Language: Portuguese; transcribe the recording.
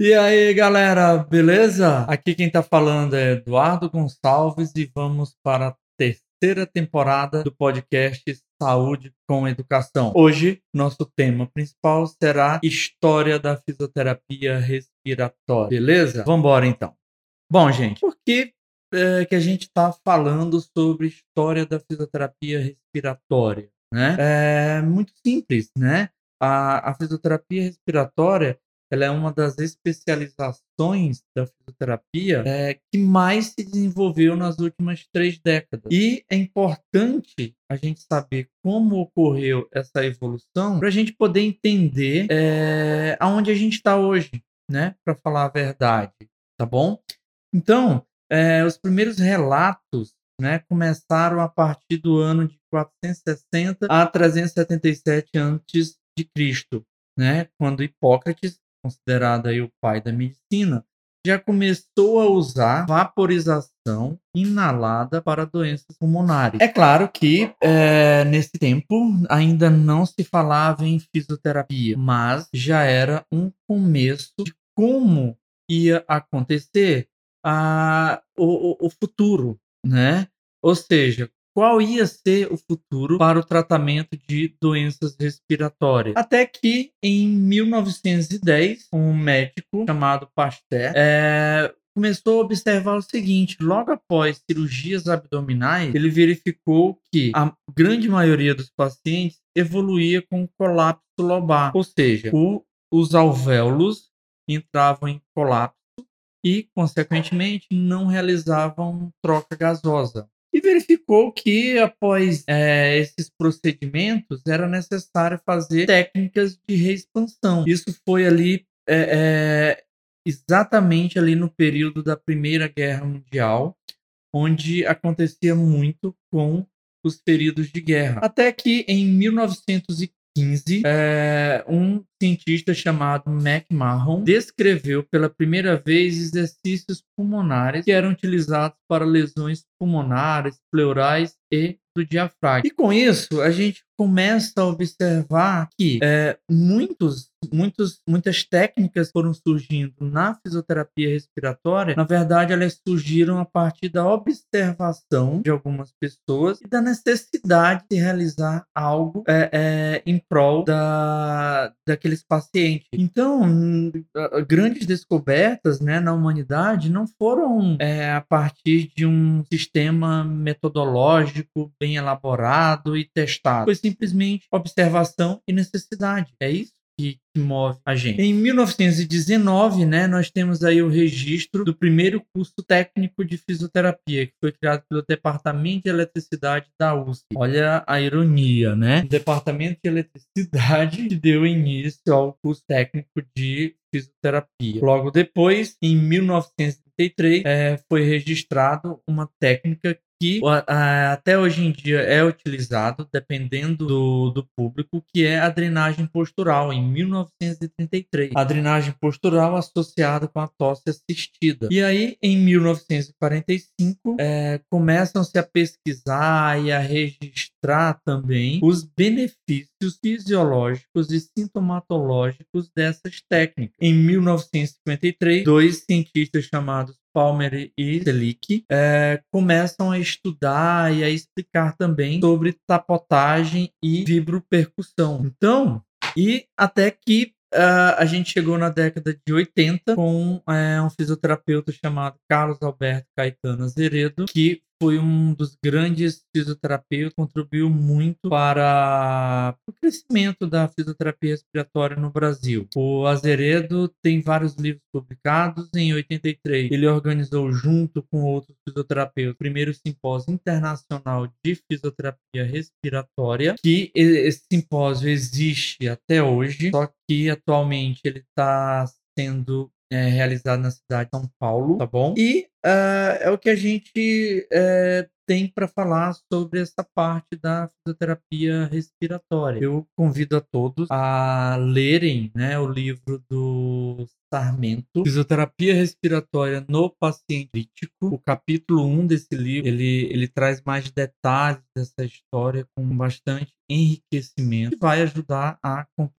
E aí, galera, beleza? Aqui quem tá falando é Eduardo Gonçalves e vamos para a terceira temporada do podcast Saúde com Educação. Hoje, nosso tema principal será História da Fisioterapia Respiratória. Beleza? Vambora então. Bom, gente, por que, é, que a gente está falando sobre história da fisioterapia respiratória? Né? É muito simples, né? A, a fisioterapia respiratória ela é uma das especializações da fisioterapia é, que mais se desenvolveu nas últimas três décadas. E é importante a gente saber como ocorreu essa evolução para a gente poder entender é, aonde a gente está hoje, né? Para falar a verdade, tá bom? Então, é, os primeiros relatos né, começaram a partir do ano de 460 a 377 a.C., né, quando Hipócrates considerado aí o pai da medicina, já começou a usar vaporização inalada para doenças pulmonares. É claro que é, nesse tempo ainda não se falava em fisioterapia, mas já era um começo de como ia acontecer a, o, o futuro, né? Ou seja, qual ia ser o futuro para o tratamento de doenças respiratórias. Até que, em 1910, um médico chamado Pasteur é, começou a observar o seguinte: logo após cirurgias abdominais, ele verificou que a grande maioria dos pacientes evoluía com colapso lobar, ou seja, o, os alvéolos entravam em colapso e, consequentemente, não realizavam troca gasosa verificou que após é, esses procedimentos era necessário fazer técnicas de reexpansão. Isso foi ali é, é, exatamente ali no período da Primeira Guerra Mundial, onde acontecia muito com os feridos de guerra. Até que em 1915 é, um cientista chamado McMahon descreveu pela primeira vez exercícios pulmonares que eram utilizados para lesões pulmonares, pleurais e do diafragma. E com isso, a gente começa a observar que é, muitos, muitos, muitas técnicas foram surgindo na fisioterapia respiratória. Na verdade, elas surgiram a partir da observação de algumas pessoas e da necessidade de realizar algo é, é, em prol da, daqueles pacientes. Então, grandes descobertas né, na humanidade não foram é, a partir de um sistema metodológico bem elaborado e testado. Foi simplesmente observação e necessidade. É isso que, move a gente. Em 1919, né, nós temos aí o registro do primeiro curso técnico de fisioterapia, que foi criado pelo Departamento de Eletricidade da USP. Olha a ironia, né? O Departamento de Eletricidade deu início ao curso técnico de fisioterapia. Logo depois, em 1933, é, foi registrado uma técnica que até hoje em dia é utilizado, dependendo do, do público, que é a drenagem postural, em 1933. A drenagem postural associada com a tosse assistida. E aí, em 1945, é, começam-se a pesquisar e a registrar também os benefícios fisiológicos e sintomatológicos dessas técnicas. Em 1953, dois cientistas chamados Palmer e Selick é, começam a estudar e a explicar também sobre tapotagem e vibropercussão. Então, e até que Uh, a gente chegou na década de 80 com uh, um fisioterapeuta chamado Carlos Alberto Caetano Azeredo, que foi um dos grandes fisioterapeutas, contribuiu muito para o crescimento da fisioterapia respiratória no Brasil. O Azeredo tem vários livros publicados. Em 83, ele organizou, junto com outros fisioterapeutas, o primeiro simpósio internacional de fisioterapia respiratória, que esse simpósio existe até hoje, só que atualmente ele está sendo é, realizado na cidade de São Paulo, tá bom? E uh, é o que a gente uh, tem para falar sobre essa parte da fisioterapia respiratória. Eu convido a todos a lerem né, o livro do Sarmento, Fisioterapia Respiratória no Paciente Crítico. O capítulo 1 desse livro, ele, ele traz mais detalhes dessa história com bastante enriquecimento, que vai ajudar a